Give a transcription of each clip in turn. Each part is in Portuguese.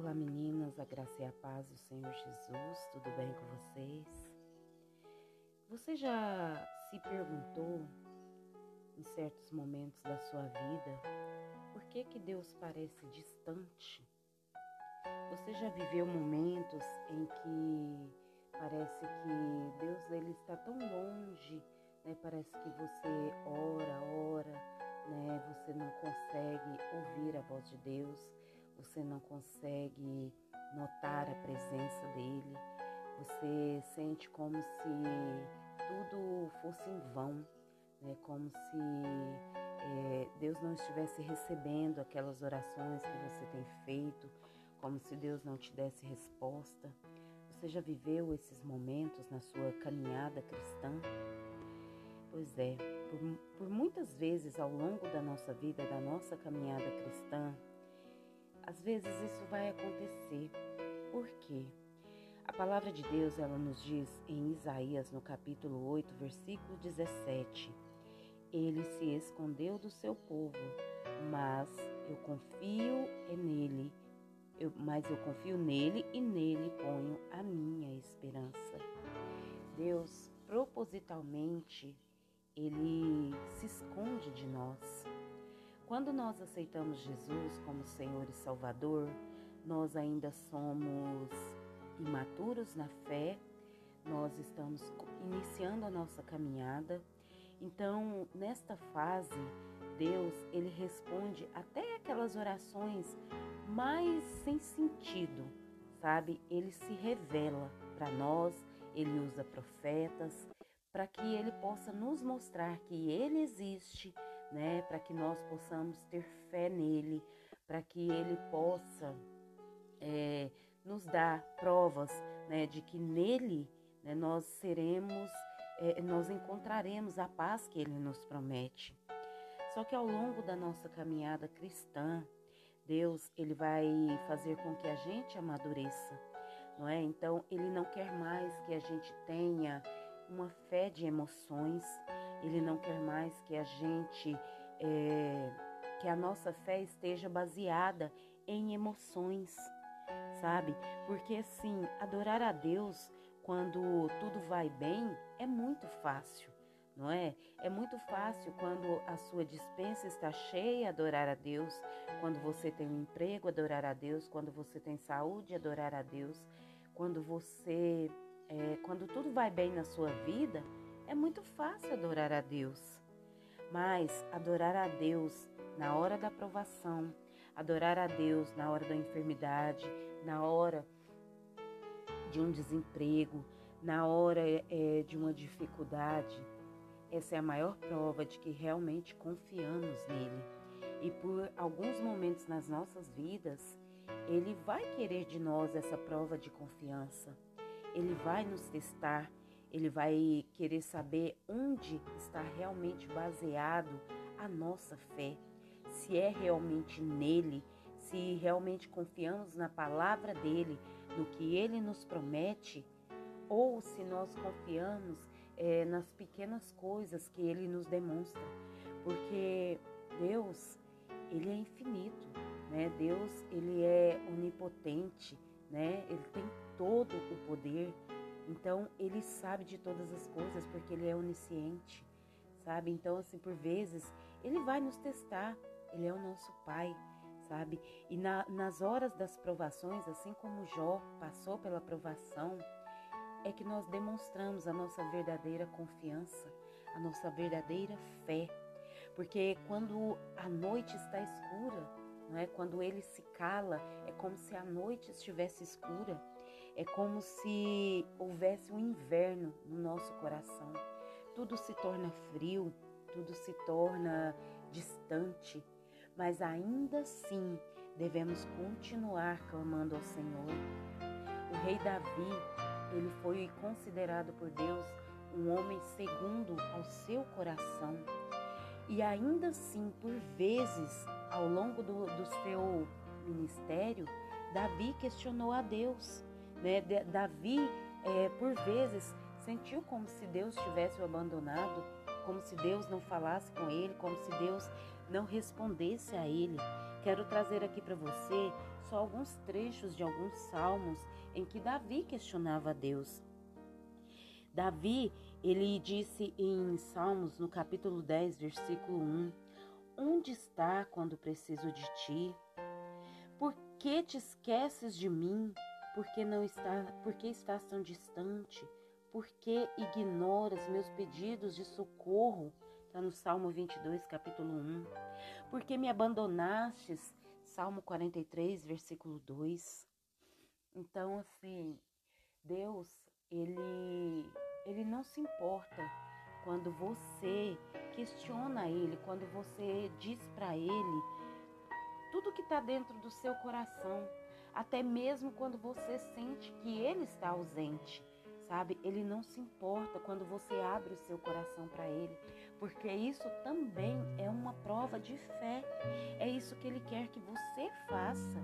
Olá meninas, a graça e a paz do Senhor Jesus, tudo bem com vocês? Você já se perguntou em certos momentos da sua vida por que que Deus parece distante? Você já viveu momentos em que parece que Deus ele está tão longe, né? Parece que você ora, ora, né? Você não consegue ouvir a voz de Deus você não consegue notar a presença dele, você sente como se tudo fosse em vão, né? como se é, Deus não estivesse recebendo aquelas orações que você tem feito, como se Deus não te desse resposta. Você já viveu esses momentos na sua caminhada cristã? Pois é, por, por muitas vezes ao longo da nossa vida, da nossa caminhada cristã, às vezes isso vai acontecer. Por quê? A palavra de Deus, ela nos diz em Isaías, no capítulo 8, versículo 17: Ele se escondeu do seu povo, mas eu confio nele. Eu, mas eu confio nele e nele ponho a minha esperança. Deus, propositalmente, ele se esconde de nós. Quando nós aceitamos Jesus como Senhor e Salvador, nós ainda somos imaturos na fé, nós estamos iniciando a nossa caminhada. Então, nesta fase, Deus, ele responde até aquelas orações mais sem sentido, sabe? Ele se revela para nós, ele usa profetas para que ele possa nos mostrar que ele existe né? Para que nós possamos ter fé nele, para que ele possa é, nos dar provas, né? De que nele né, nós seremos, é, nós encontraremos a paz que ele nos promete. Só que ao longo da nossa caminhada cristã, Deus ele vai fazer com que a gente amadureça, não é? Então ele não quer mais que a gente tenha uma fé de emoções, ele não quer mais que a gente, é, que a nossa fé esteja baseada em emoções, sabe? Porque assim, adorar a Deus quando tudo vai bem é muito fácil, não é? É muito fácil quando a sua dispensa está cheia, adorar a Deus, quando você tem um emprego, adorar a Deus, quando você tem saúde, adorar a Deus, quando você, é, quando tudo vai bem na sua vida, é muito fácil adorar a Deus, mas adorar a Deus na hora da provação, adorar a Deus na hora da enfermidade, na hora de um desemprego, na hora é, de uma dificuldade, essa é a maior prova de que realmente confiamos nele. E por alguns momentos nas nossas vidas, ele vai querer de nós essa prova de confiança. Ele vai nos testar, ele vai querer saber onde está realmente baseado a nossa fé, se é realmente nele, se realmente confiamos na palavra dele, no que ele nos promete, ou se nós confiamos é, nas pequenas coisas que ele nos demonstra, porque Deus ele é infinito, né? Deus ele é onipotente, né? Ele tem todo o poder. Então, ele sabe de todas as coisas porque ele é onisciente, sabe? Então, assim, por vezes, ele vai nos testar. Ele é o nosso pai, sabe? E na, nas horas das provações, assim como Jó passou pela provação, é que nós demonstramos a nossa verdadeira confiança, a nossa verdadeira fé. Porque quando a noite está escura, não é? Quando ele se cala, é como se a noite estivesse escura. É como se houvesse um inverno no nosso coração. Tudo se torna frio, tudo se torna distante, mas ainda assim devemos continuar clamando ao Senhor. O rei Davi, ele foi considerado por Deus um homem segundo ao seu coração. E ainda assim, por vezes, ao longo do, do seu ministério, Davi questionou a Deus. Né? Davi, é, por vezes, sentiu como se Deus tivesse o abandonado, como se Deus não falasse com ele, como se Deus não respondesse a ele. quero trazer aqui para você só alguns trechos de alguns salmos em que Davi questionava Deus. Davi, ele disse em Salmos, no capítulo 10, versículo 1, Onde está quando preciso de ti? Por que te esqueces de mim? Por que não está, por que estás tão distante? Por que ignoras meus pedidos de socorro? Está no Salmo 22, capítulo 1. Por que me abandonastes? Salmo 43, versículo 2. Então, assim, Deus, ele, ele não se importa quando você questiona ele, quando você diz para ele tudo que está dentro do seu coração, até mesmo quando você sente que ele está ausente sabe? Ele não se importa quando você abre o seu coração para ele, porque isso também é uma prova de fé. É isso que ele quer que você faça.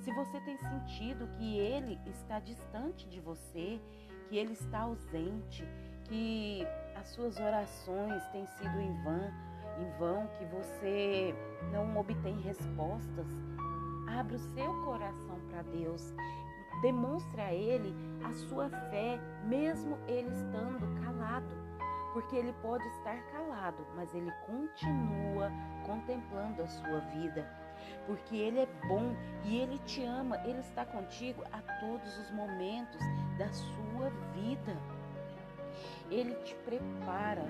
Se você tem sentido que ele está distante de você, que ele está ausente, que as suas orações têm sido em vão, em vão, que você não obtém respostas, abra o seu coração para Deus Demonstre a ele a sua fé, mesmo ele estando calado, porque ele pode estar calado, mas ele continua contemplando a sua vida, porque ele é bom e ele te ama, ele está contigo a todos os momentos da sua vida. Ele te prepara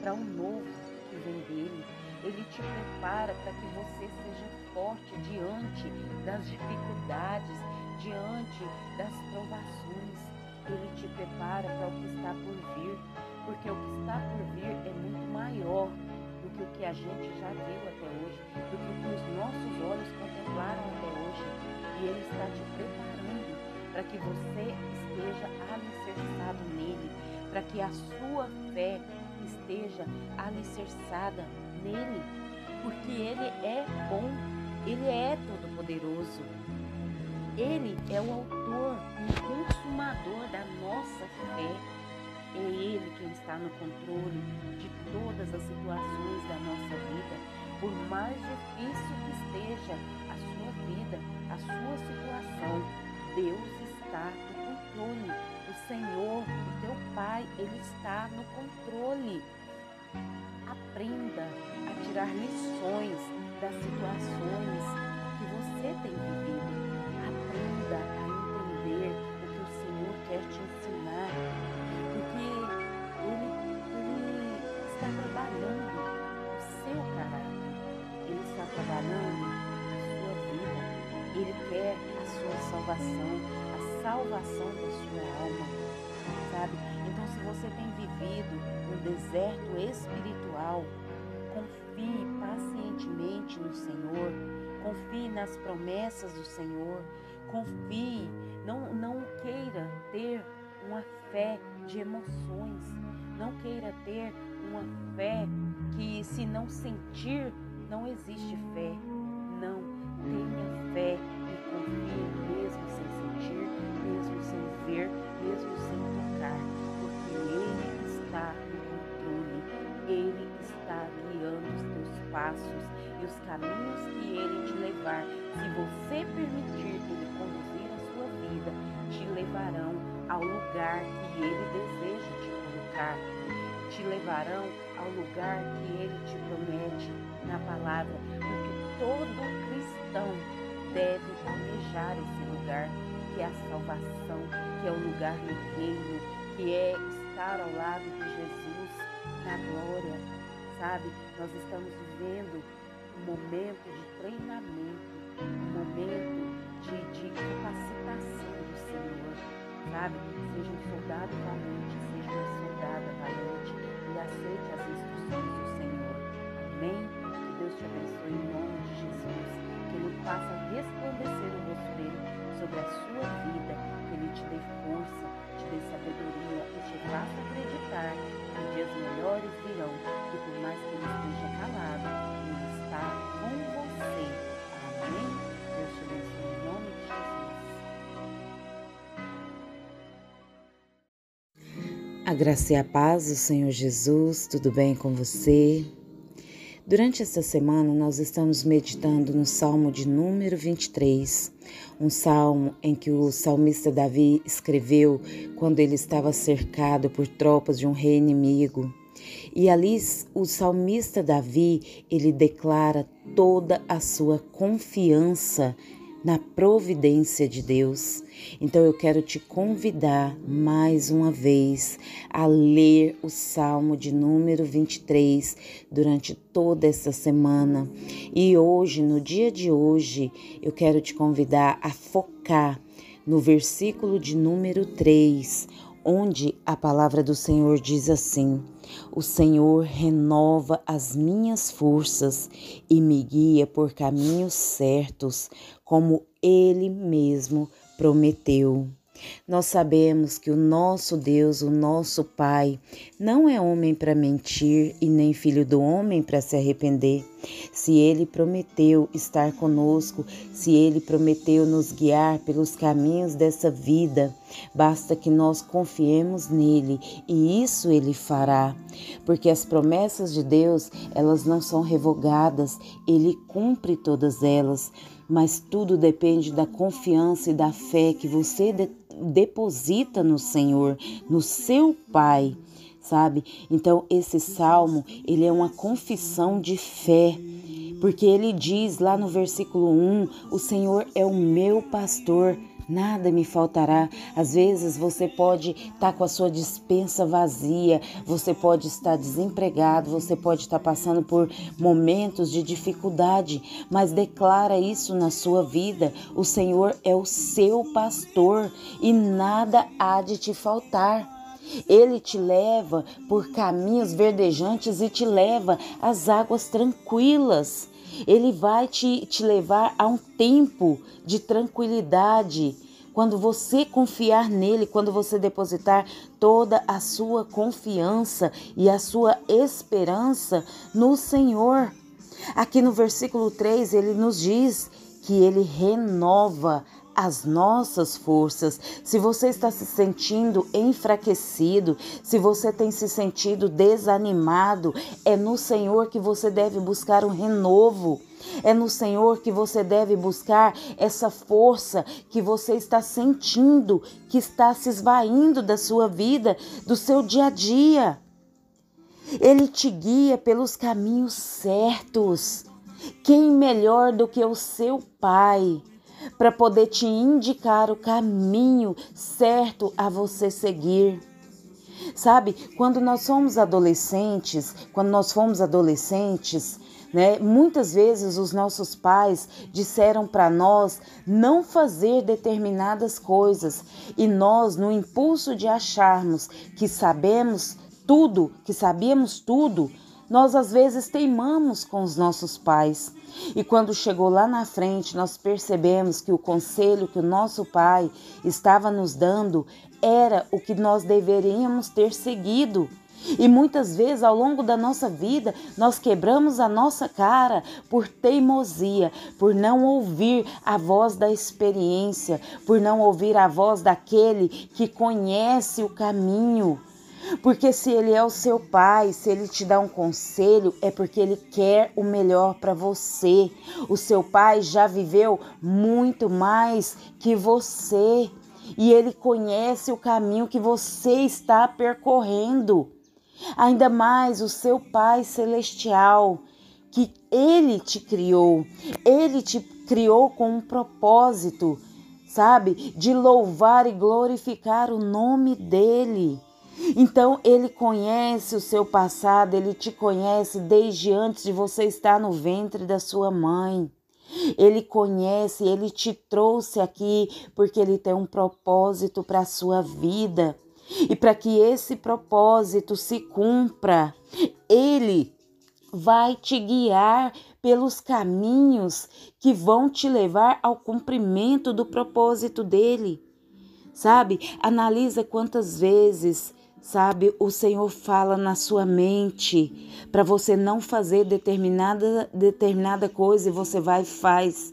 para um novo que vem dele. Ele te prepara para que você seja forte diante das dificuldades, diante das provações. Ele te prepara para o que está por vir, porque o que está por vir é muito maior do que o que a gente já viu até hoje, do que o que os nossos olhos contemplaram até hoje. E Ele está te preparando para que você esteja alicerçado nele, para que a sua fé esteja alicerçada nele, porque Ele é bom, Ele é todo-poderoso. Ele é o autor e consumador da nossa fé. É Ele quem está no controle de todas as situações da nossa vida. Por mais difícil que esteja a sua vida, a sua situação, Deus está no controle. O Senhor, o teu Pai, Ele está no controle. Aprenda a tirar lições das situações que você tem vivido. Aprenda a entender o que o Senhor quer te ensinar, porque Ele, ele está trabalhando o seu caráter, Ele está trabalhando a sua vida, Ele quer a sua salvação, a salvação da sua alma, sabe? Então, se você tem vivido um deserto espiritual, confie pacientemente no Senhor, confie nas promessas do Senhor, Confie, não, não queira ter uma fé de emoções, não queira ter uma fé que se não sentir, não existe fé. Não, tenha fé e confie mesmo sem sentir, mesmo sem ver, passos e os caminhos que Ele te levar. Se você permitir levarão ao lugar que Ele deseja te colocar, te levarão ao lugar que Ele te promete na palavra, porque todo cristão deve almejar esse lugar, que é a salvação, que é o lugar no reino, que é estar ao lado de Jesus na glória, sabe? Nós estamos vivendo um momento de treinamento, um momento de, de capacitação Senhor, sabe? Seja um soldado valente, seja uma soldada valente e aceite as instruções do Senhor. Amém? Que Deus te abençoe em nome de Jesus. Que Ele faça resplandecer o rosto dele sobre a sua vida. Que Ele te dê força, te dê sabedoria e te faça acreditar que dias melhores virão. Que por mais que Ele esteja calado, Ele está com você. Amém? A graça e a paz do Senhor Jesus, tudo bem com você? Durante esta semana, nós estamos meditando no Salmo de número 23, um salmo em que o salmista Davi escreveu quando ele estava cercado por tropas de um rei inimigo. E ali o salmista Davi, ele declara toda a sua confiança na providência de Deus. Então eu quero te convidar mais uma vez a ler o Salmo de número 23 durante toda essa semana. E hoje, no dia de hoje, eu quero te convidar a focar no versículo de número 3, onde a palavra do Senhor diz assim: O Senhor renova as minhas forças e me guia por caminhos certos, como ele mesmo prometeu. Nós sabemos que o nosso Deus, o nosso Pai, não é homem para mentir e nem filho do homem para se arrepender. Se ele prometeu estar conosco, se ele prometeu nos guiar pelos caminhos dessa vida, basta que nós confiemos nele e isso ele fará. Porque as promessas de Deus, elas não são revogadas, ele cumpre todas elas mas tudo depende da confiança e da fé que você de deposita no Senhor, no seu Pai, sabe? Então esse salmo, ele é uma confissão de fé, porque ele diz lá no versículo 1: O Senhor é o meu pastor, nada me faltará. Às vezes você pode estar tá com a sua dispensa vazia, você pode estar desempregado, você pode estar passando por momentos de dificuldade, mas declara isso na sua vida. O Senhor é o seu pastor e nada há de te faltar. Ele te leva por caminhos verdejantes e te leva às águas tranquilas. Ele vai te, te levar a um tempo de tranquilidade. Quando você confiar nele, quando você depositar toda a sua confiança e a sua esperança no Senhor. Aqui no versículo 3, ele nos diz que ele renova as nossas forças. Se você está se sentindo enfraquecido, se você tem se sentido desanimado, é no Senhor que você deve buscar um renovo. É no Senhor que você deve buscar essa força que você está sentindo, que está se esvaindo da sua vida, do seu dia a dia. Ele te guia pelos caminhos certos. Quem melhor do que o seu Pai? Para poder te indicar o caminho certo a você seguir. Sabe, quando nós somos adolescentes, quando nós fomos adolescentes, né, muitas vezes os nossos pais disseram para nós não fazer determinadas coisas e nós, no impulso de acharmos que sabemos tudo, que sabíamos tudo, nós às vezes teimamos com os nossos pais. E quando chegou lá na frente, nós percebemos que o conselho que o nosso pai estava nos dando era o que nós deveríamos ter seguido. E muitas vezes ao longo da nossa vida nós quebramos a nossa cara por teimosia, por não ouvir a voz da experiência, por não ouvir a voz daquele que conhece o caminho. Porque se ele é o seu pai, se ele te dá um conselho, é porque ele quer o melhor para você. O seu pai já viveu muito mais que você e ele conhece o caminho que você está percorrendo. Ainda mais o seu Pai celestial, que ele te criou, ele te criou com um propósito, sabe, de louvar e glorificar o nome dele. Então ele conhece o seu passado, ele te conhece desde antes de você estar no ventre da sua mãe. Ele conhece, ele te trouxe aqui porque ele tem um propósito para a sua vida. E para que esse propósito se cumpra, ele vai te guiar pelos caminhos que vão te levar ao cumprimento do propósito dele. Sabe? Analisa quantas vezes Sabe, o Senhor fala na sua mente para você não fazer determinada, determinada coisa e você vai e faz.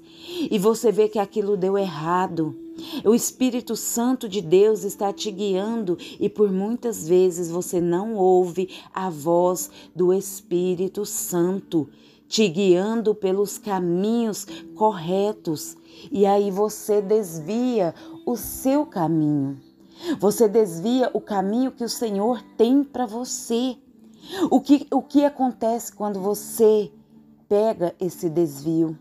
E você vê que aquilo deu errado. O Espírito Santo de Deus está te guiando e por muitas vezes você não ouve a voz do Espírito Santo te guiando pelos caminhos corretos e aí você desvia o seu caminho. Você desvia o caminho que o Senhor tem para você. O que, o que acontece quando você pega esse desvio?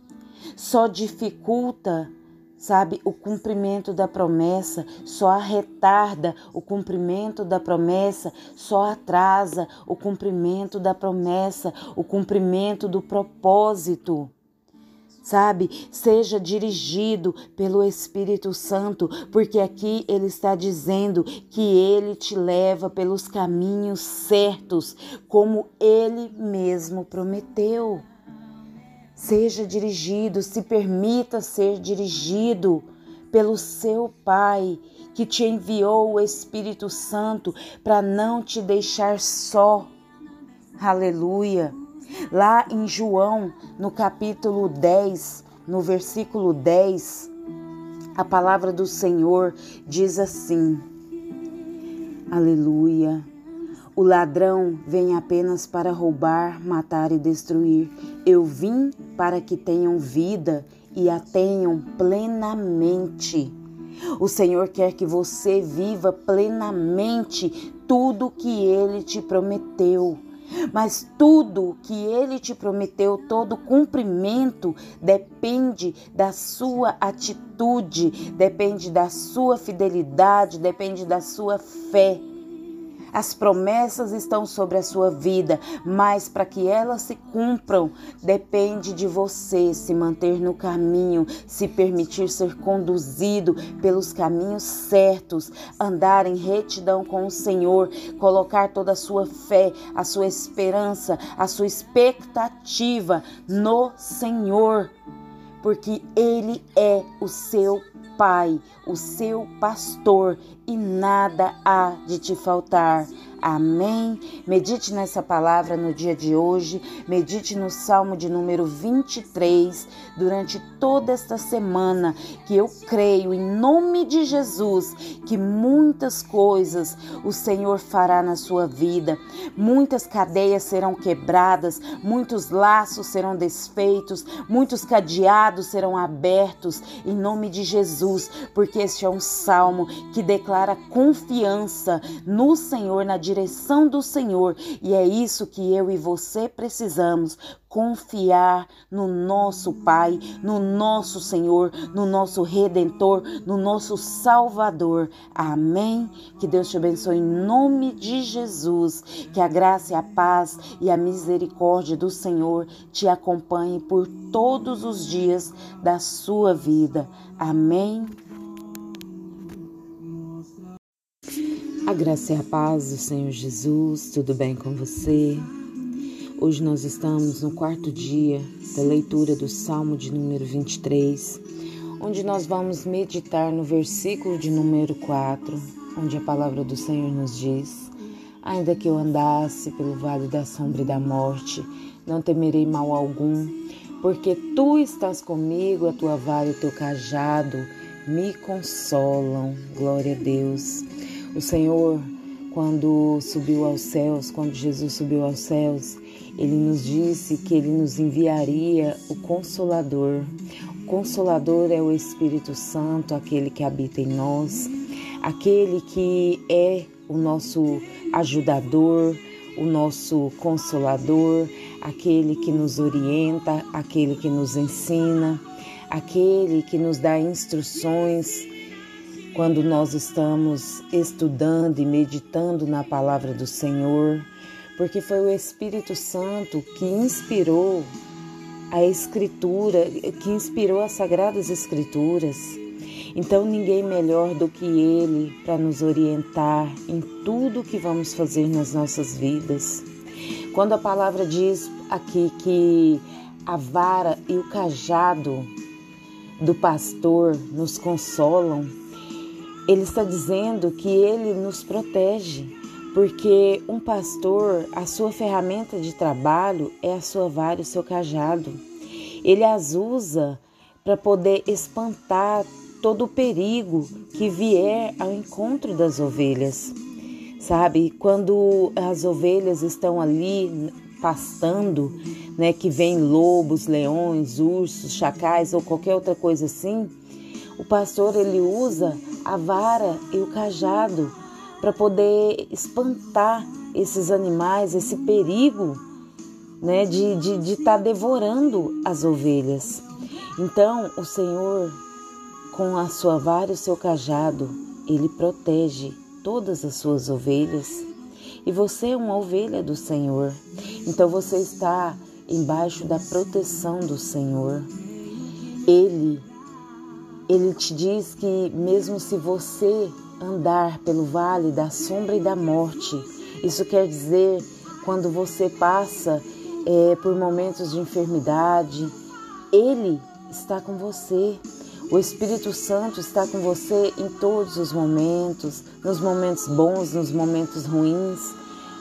Só dificulta sabe, o cumprimento da promessa, só retarda o cumprimento da promessa, só atrasa o cumprimento da promessa, o cumprimento do propósito. Sabe, seja dirigido pelo Espírito Santo, porque aqui ele está dizendo que ele te leva pelos caminhos certos, como ele mesmo prometeu. Seja dirigido, se permita ser dirigido pelo seu Pai, que te enviou o Espírito Santo para não te deixar só. Aleluia. Lá em João, no capítulo 10, no versículo 10, a palavra do Senhor diz assim: Aleluia. O ladrão vem apenas para roubar, matar e destruir. Eu vim para que tenham vida e a tenham plenamente. O Senhor quer que você viva plenamente tudo que ele te prometeu. Mas tudo que ele te prometeu, todo cumprimento, depende da sua atitude, depende da sua fidelidade, depende da sua fé. As promessas estão sobre a sua vida, mas para que elas se cumpram, depende de você se manter no caminho, se permitir ser conduzido pelos caminhos certos, andar em retidão com o Senhor, colocar toda a sua fé, a sua esperança, a sua expectativa no Senhor, porque Ele é o seu Pai, o seu pastor, e nada há de te faltar. Amém. Medite nessa palavra no dia de hoje, medite no Salmo de número 23 durante toda esta semana, que eu creio em nome de Jesus que muitas coisas o Senhor fará na sua vida, muitas cadeias serão quebradas, muitos laços serão desfeitos, muitos cadeados serão abertos em nome de Jesus, porque este é um salmo que declara confiança no Senhor na direção do Senhor, e é isso que eu e você precisamos confiar no nosso Pai, no nosso Senhor, no nosso Redentor, no nosso Salvador. Amém. Que Deus te abençoe em nome de Jesus. Que a graça a paz e a misericórdia do Senhor te acompanhe por todos os dias da sua vida. Amém. A graça e a paz do Senhor Jesus, tudo bem com você? Hoje nós estamos no quarto dia da leitura do Salmo de número 23, onde nós vamos meditar no versículo de número 4, onde a palavra do Senhor nos diz: Ainda que eu andasse pelo vale da sombra e da morte, não temerei mal algum, porque tu estás comigo, a tua vara e o teu cajado me consolam. Glória a Deus. O Senhor, quando subiu aos céus, quando Jesus subiu aos céus, ele nos disse que ele nos enviaria o Consolador. O Consolador é o Espírito Santo, aquele que habita em nós, aquele que é o nosso ajudador, o nosso consolador, aquele que nos orienta, aquele que nos ensina, aquele que nos dá instruções quando nós estamos estudando e meditando na palavra do Senhor, porque foi o Espírito Santo que inspirou a Escritura, que inspirou as Sagradas Escrituras. Então, ninguém melhor do que Ele para nos orientar em tudo que vamos fazer nas nossas vidas. Quando a palavra diz aqui que a vara e o cajado do pastor nos consolam, ele está dizendo que ele nos protege, porque um pastor, a sua ferramenta de trabalho é a sua vara o seu cajado. Ele as usa para poder espantar todo o perigo que vier ao encontro das ovelhas. Sabe, quando as ovelhas estão ali pastando, né, que vem lobos, leões, ursos, chacais ou qualquer outra coisa assim, o pastor ele usa a vara e o cajado para poder espantar esses animais, esse perigo né, de estar de, de tá devorando as ovelhas. Então, o Senhor, com a sua vara e o seu cajado, ele protege todas as suas ovelhas. E você é uma ovelha do Senhor. Então você está embaixo da proteção do Senhor. Ele ele te diz que mesmo se você andar pelo vale da sombra e da morte, isso quer dizer quando você passa é, por momentos de enfermidade, Ele está com você. O Espírito Santo está com você em todos os momentos, nos momentos bons, nos momentos ruins,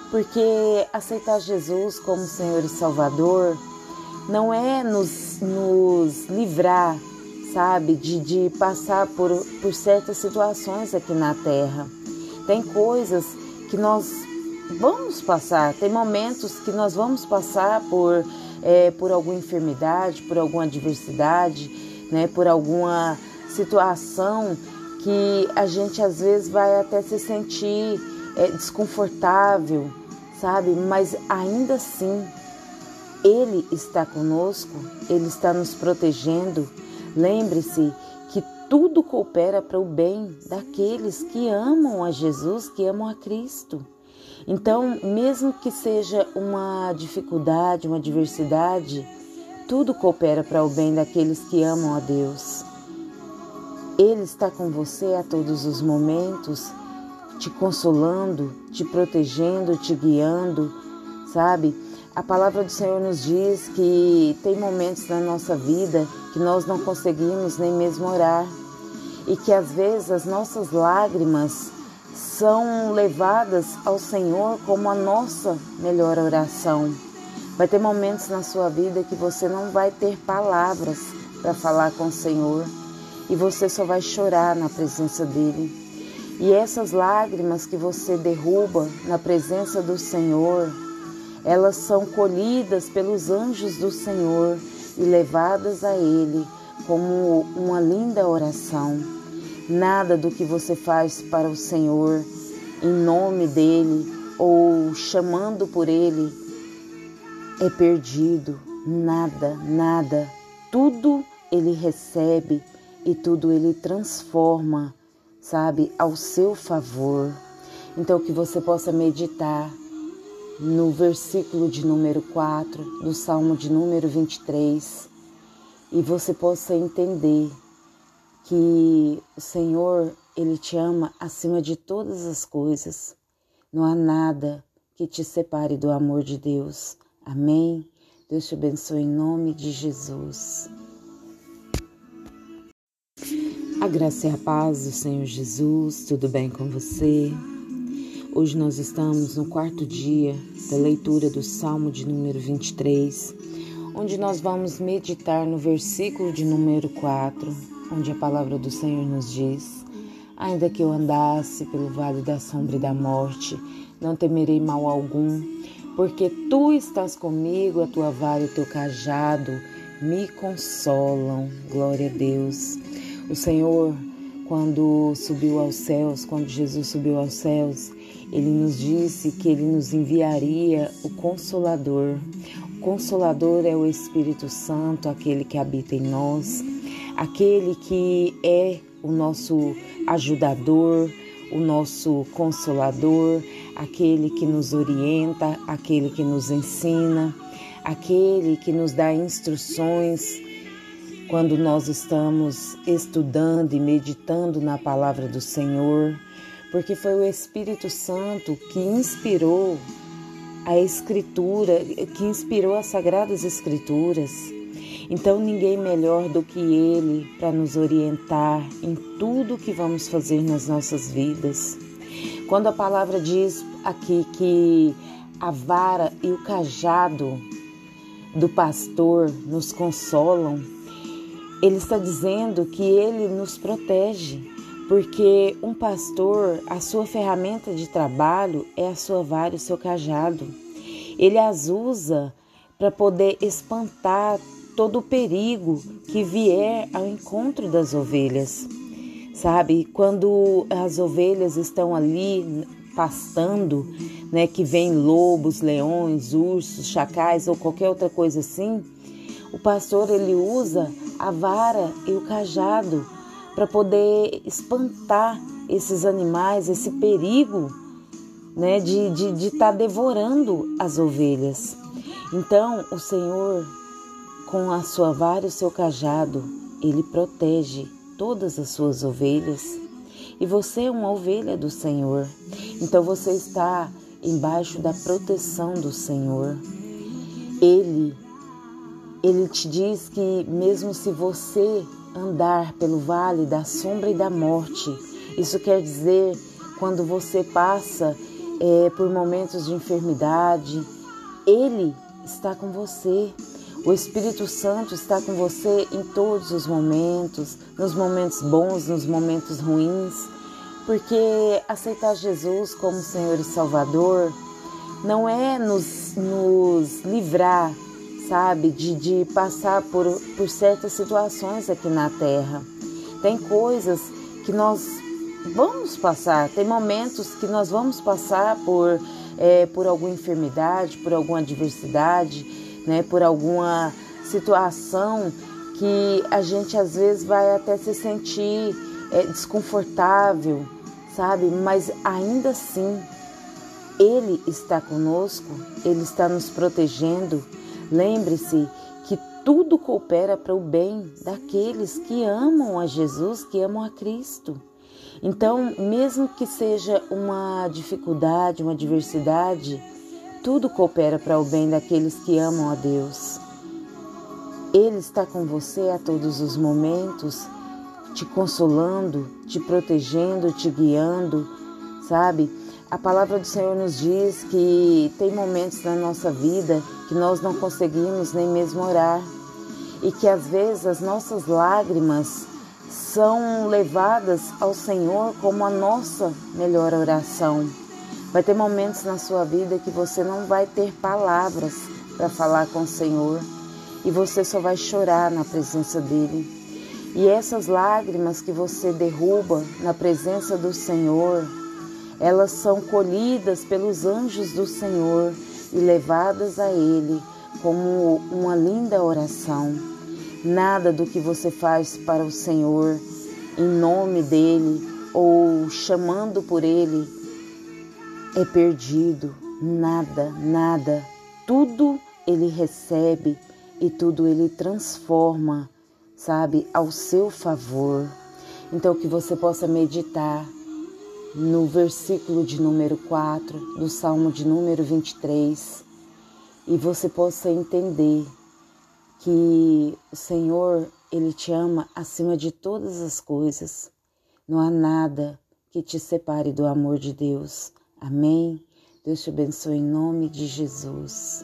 porque aceitar Jesus como Senhor e Salvador não é nos, nos livrar, sabe, de, de passar por, por certas situações aqui na Terra. Tem coisas que nós vamos passar, tem momentos que nós vamos passar por, é, por alguma enfermidade, por alguma adversidade né, por alguma situação que a gente às vezes vai até se sentir é, desconfortável, sabe? Mas ainda assim, Ele está conosco, Ele está nos protegendo. Lembre-se que tudo coopera para o bem daqueles que amam a Jesus, que amam a Cristo. Então, mesmo que seja uma dificuldade, uma adversidade, tudo coopera para o bem daqueles que amam a Deus. Ele está com você a todos os momentos, te consolando, te protegendo, te guiando, sabe? A palavra do Senhor nos diz que tem momentos na nossa vida que nós não conseguimos nem mesmo orar e que às vezes as nossas lágrimas são levadas ao Senhor como a nossa melhor oração. Vai ter momentos na sua vida que você não vai ter palavras para falar com o Senhor e você só vai chorar na presença dele. E essas lágrimas que você derruba na presença do Senhor, elas são colhidas pelos anjos do Senhor e levadas a Ele como uma linda oração. Nada do que você faz para o Senhor, em nome dele ou chamando por Ele, é perdido, nada, nada. Tudo ele recebe e tudo ele transforma, sabe, ao seu favor. Então que você possa meditar no versículo de número 4 do Salmo de número 23 e você possa entender que o Senhor, ele te ama acima de todas as coisas. Não há nada que te separe do amor de Deus. Amém. Deus te abençoe em nome de Jesus. A graça e a paz do Senhor Jesus, tudo bem com você? Hoje nós estamos no quarto dia da leitura do Salmo de número 23, onde nós vamos meditar no versículo de número 4, onde a palavra do Senhor nos diz: Ainda que eu andasse pelo vale da sombra e da morte, não temerei mal algum porque tu estás comigo, a tua vara e o teu cajado me consolam. Glória a Deus. O Senhor, quando subiu aos céus, quando Jesus subiu aos céus, ele nos disse que ele nos enviaria o Consolador. O Consolador é o Espírito Santo, aquele que habita em nós, aquele que é o nosso ajudador, o nosso consolador, aquele que nos orienta, aquele que nos ensina, aquele que nos dá instruções quando nós estamos estudando e meditando na palavra do Senhor, porque foi o Espírito Santo que inspirou a Escritura, que inspirou as Sagradas Escrituras. Então, ninguém melhor do que Ele para nos orientar em tudo que vamos fazer nas nossas vidas. Quando a palavra diz aqui que a vara e o cajado do pastor nos consolam, ele está dizendo que ele nos protege, porque um pastor, a sua ferramenta de trabalho é a sua vara, o seu cajado. Ele as usa para poder espantar todo o perigo que vier ao encontro das ovelhas. Sabe, quando as ovelhas estão ali pastando, né, que vem lobos, leões, ursos, chacais ou qualquer outra coisa assim, o pastor ele usa a vara e o cajado para poder espantar esses animais, esse perigo, né, de estar de, de tá devorando as ovelhas. Então, o Senhor, com a sua vara e o seu cajado, ele protege todas as suas ovelhas. E você é uma ovelha do Senhor. Então você está embaixo da proteção do Senhor. Ele ele te diz que mesmo se você andar pelo vale da sombra e da morte, isso quer dizer quando você passa é, por momentos de enfermidade, Ele está com você. O Espírito Santo está com você em todos os momentos, nos momentos bons, nos momentos ruins, porque aceitar Jesus como Senhor e Salvador não é nos, nos livrar sabe, de, de passar por, por certas situações aqui na Terra. Tem coisas que nós vamos passar, tem momentos que nós vamos passar por, é, por alguma enfermidade, por alguma adversidade, né, por alguma situação que a gente às vezes vai até se sentir é, desconfortável, sabe? Mas ainda assim, Ele está conosco, Ele está nos protegendo, Lembre-se que tudo coopera para o bem daqueles que amam a Jesus, que amam a Cristo. Então, mesmo que seja uma dificuldade, uma adversidade, tudo coopera para o bem daqueles que amam a Deus. Ele está com você a todos os momentos, te consolando, te protegendo, te guiando, sabe? A palavra do Senhor nos diz que tem momentos na nossa vida que nós não conseguimos nem mesmo orar e que às vezes as nossas lágrimas são levadas ao Senhor como a nossa melhor oração. Vai ter momentos na sua vida que você não vai ter palavras para falar com o Senhor e você só vai chorar na presença dele. E essas lágrimas que você derruba na presença do Senhor, elas são colhidas pelos anjos do Senhor e levadas a Ele como uma linda oração. Nada do que você faz para o Senhor em nome dele ou chamando por ele é perdido. Nada, nada. Tudo ele recebe e tudo ele transforma, sabe, ao seu favor. Então que você possa meditar no versículo de número 4 do Salmo de número 23 e você possa entender que o Senhor, Ele te ama acima de todas as coisas. Não há nada que te separe do amor de Deus. Amém? Deus te abençoe em nome de Jesus.